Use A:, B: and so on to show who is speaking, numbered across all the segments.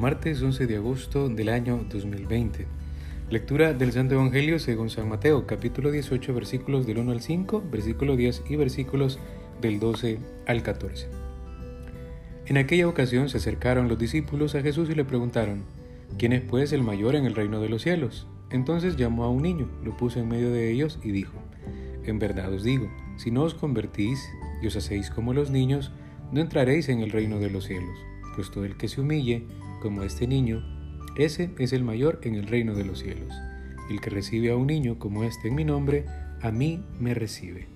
A: martes 11 de agosto del año 2020. Lectura del Santo Evangelio según San Mateo, capítulo 18, versículos del 1 al 5, versículo 10 y versículos del 12 al 14. En aquella ocasión se acercaron los discípulos a Jesús y le preguntaron, ¿quién es pues el mayor en el reino de los cielos? Entonces llamó a un niño, lo puso en medio de ellos y dijo, En verdad os digo, si no os convertís y os hacéis como los niños, no entraréis en el reino de los cielos pues todo el que se humille, como este niño, ese es el mayor en el reino de los cielos. El que recibe a un niño como este en mi nombre, a mí me recibe.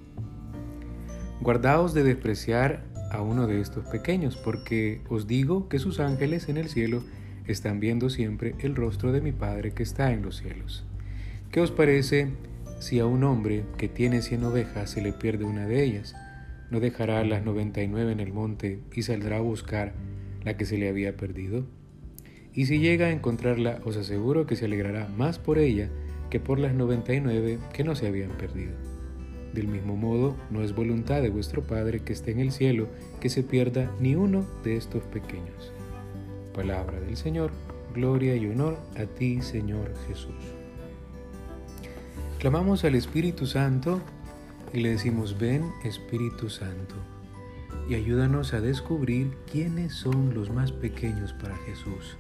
A: Guardaos de despreciar a uno de estos pequeños, porque os digo que sus ángeles en el cielo están viendo siempre el rostro de mi Padre que está en los cielos. ¿Qué os parece si a un hombre que tiene cien ovejas se le pierde una de ellas? ¿No dejará las noventa y nueve en el monte y saldrá a buscar la que se le había perdido. Y si llega a encontrarla, os aseguro que se alegrará más por ella que por las 99 que no se habían perdido. Del mismo modo, no es voluntad de vuestro Padre que esté en el cielo que se pierda ni uno de estos pequeños. Palabra del Señor, gloria y honor a ti, Señor Jesús. Clamamos al Espíritu Santo y le decimos, ven Espíritu Santo y ayúdanos a descubrir quiénes son los más pequeños para Jesús.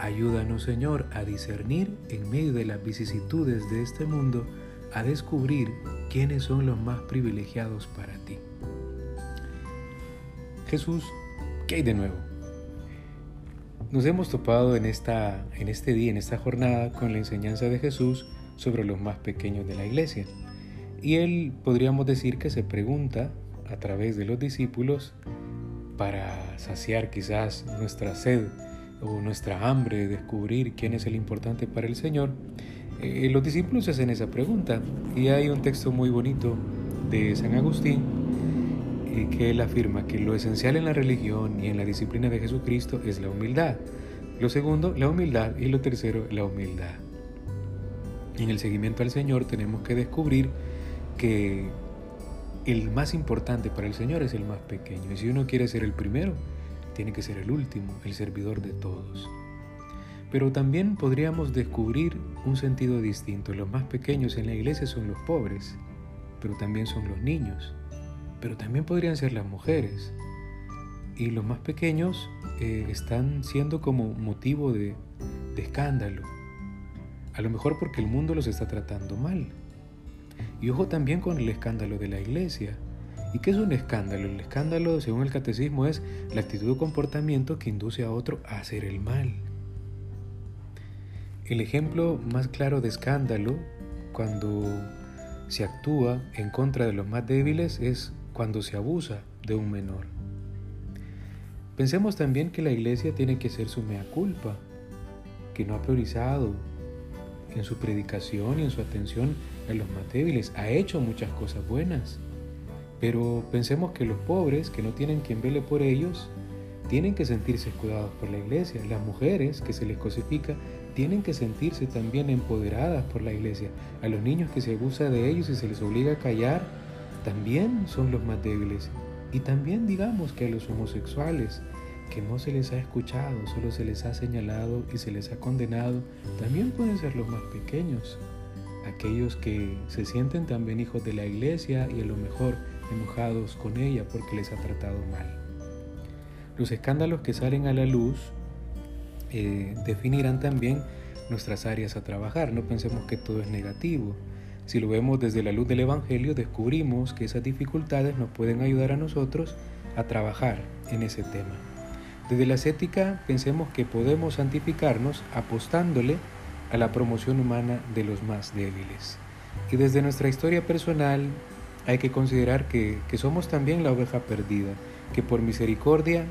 A: Ayúdanos, Señor, a discernir en medio de las vicisitudes de este mundo, a descubrir quiénes son los más privilegiados para ti. Jesús, ¿qué hay de nuevo? Nos hemos topado en, esta, en este día, en esta jornada, con la enseñanza de Jesús sobre los más pequeños de la iglesia. Y él podríamos decir que se pregunta a través de los discípulos para saciar quizás nuestra sed o nuestra hambre de descubrir quién es el importante para el Señor, eh, los discípulos hacen esa pregunta y hay un texto muy bonito de San Agustín eh, que él afirma que lo esencial en la religión y en la disciplina de Jesucristo es la humildad. Lo segundo, la humildad y lo tercero, la humildad. En el seguimiento al Señor tenemos que descubrir que el más importante para el Señor es el más pequeño. Y si uno quiere ser el primero, tiene que ser el último, el servidor de todos. Pero también podríamos descubrir un sentido distinto. Los más pequeños en la iglesia son los pobres, pero también son los niños, pero también podrían ser las mujeres. Y los más pequeños eh, están siendo como motivo de escándalo. A lo mejor porque el mundo los está tratando mal. Y ojo también con el escándalo de la iglesia. ¿Y qué es un escándalo? El escándalo, según el catecismo, es la actitud o comportamiento que induce a otro a hacer el mal. El ejemplo más claro de escándalo, cuando se actúa en contra de los más débiles, es cuando se abusa de un menor. Pensemos también que la iglesia tiene que ser su mea culpa, que no ha priorizado en su predicación y en su atención a los más débiles. Ha hecho muchas cosas buenas. Pero pensemos que los pobres, que no tienen quien vele por ellos, tienen que sentirse cuidados por la iglesia. Las mujeres que se les cosifica tienen que sentirse también empoderadas por la iglesia. A los niños que se abusa de ellos y se les obliga a callar, también son los más débiles. Y también digamos que a los homosexuales, que no se les ha escuchado, solo se les ha señalado y se les ha condenado, también pueden ser los más pequeños, aquellos que se sienten también hijos de la iglesia y a lo mejor enojados con ella porque les ha tratado mal. Los escándalos que salen a la luz eh, definirán también nuestras áreas a trabajar, no pensemos que todo es negativo. Si lo vemos desde la luz del Evangelio, descubrimos que esas dificultades nos pueden ayudar a nosotros a trabajar en ese tema. Desde la ascética pensemos que podemos santificarnos apostándole a la promoción humana de los más débiles. Y desde nuestra historia personal hay que considerar que, que somos también la oveja perdida, que por misericordia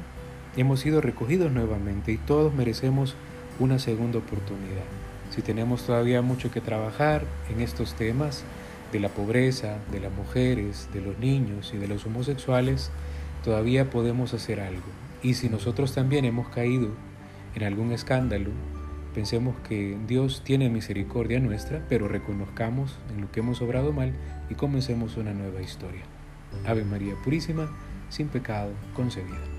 A: hemos sido recogidos nuevamente y todos merecemos una segunda oportunidad. Si tenemos todavía mucho que trabajar en estos temas de la pobreza, de las mujeres, de los niños y de los homosexuales, todavía podemos hacer algo. Y si nosotros también hemos caído en algún escándalo, pensemos que Dios tiene misericordia nuestra, pero reconozcamos en lo que hemos obrado mal y comencemos una nueva historia. Ave María Purísima, sin pecado concebida.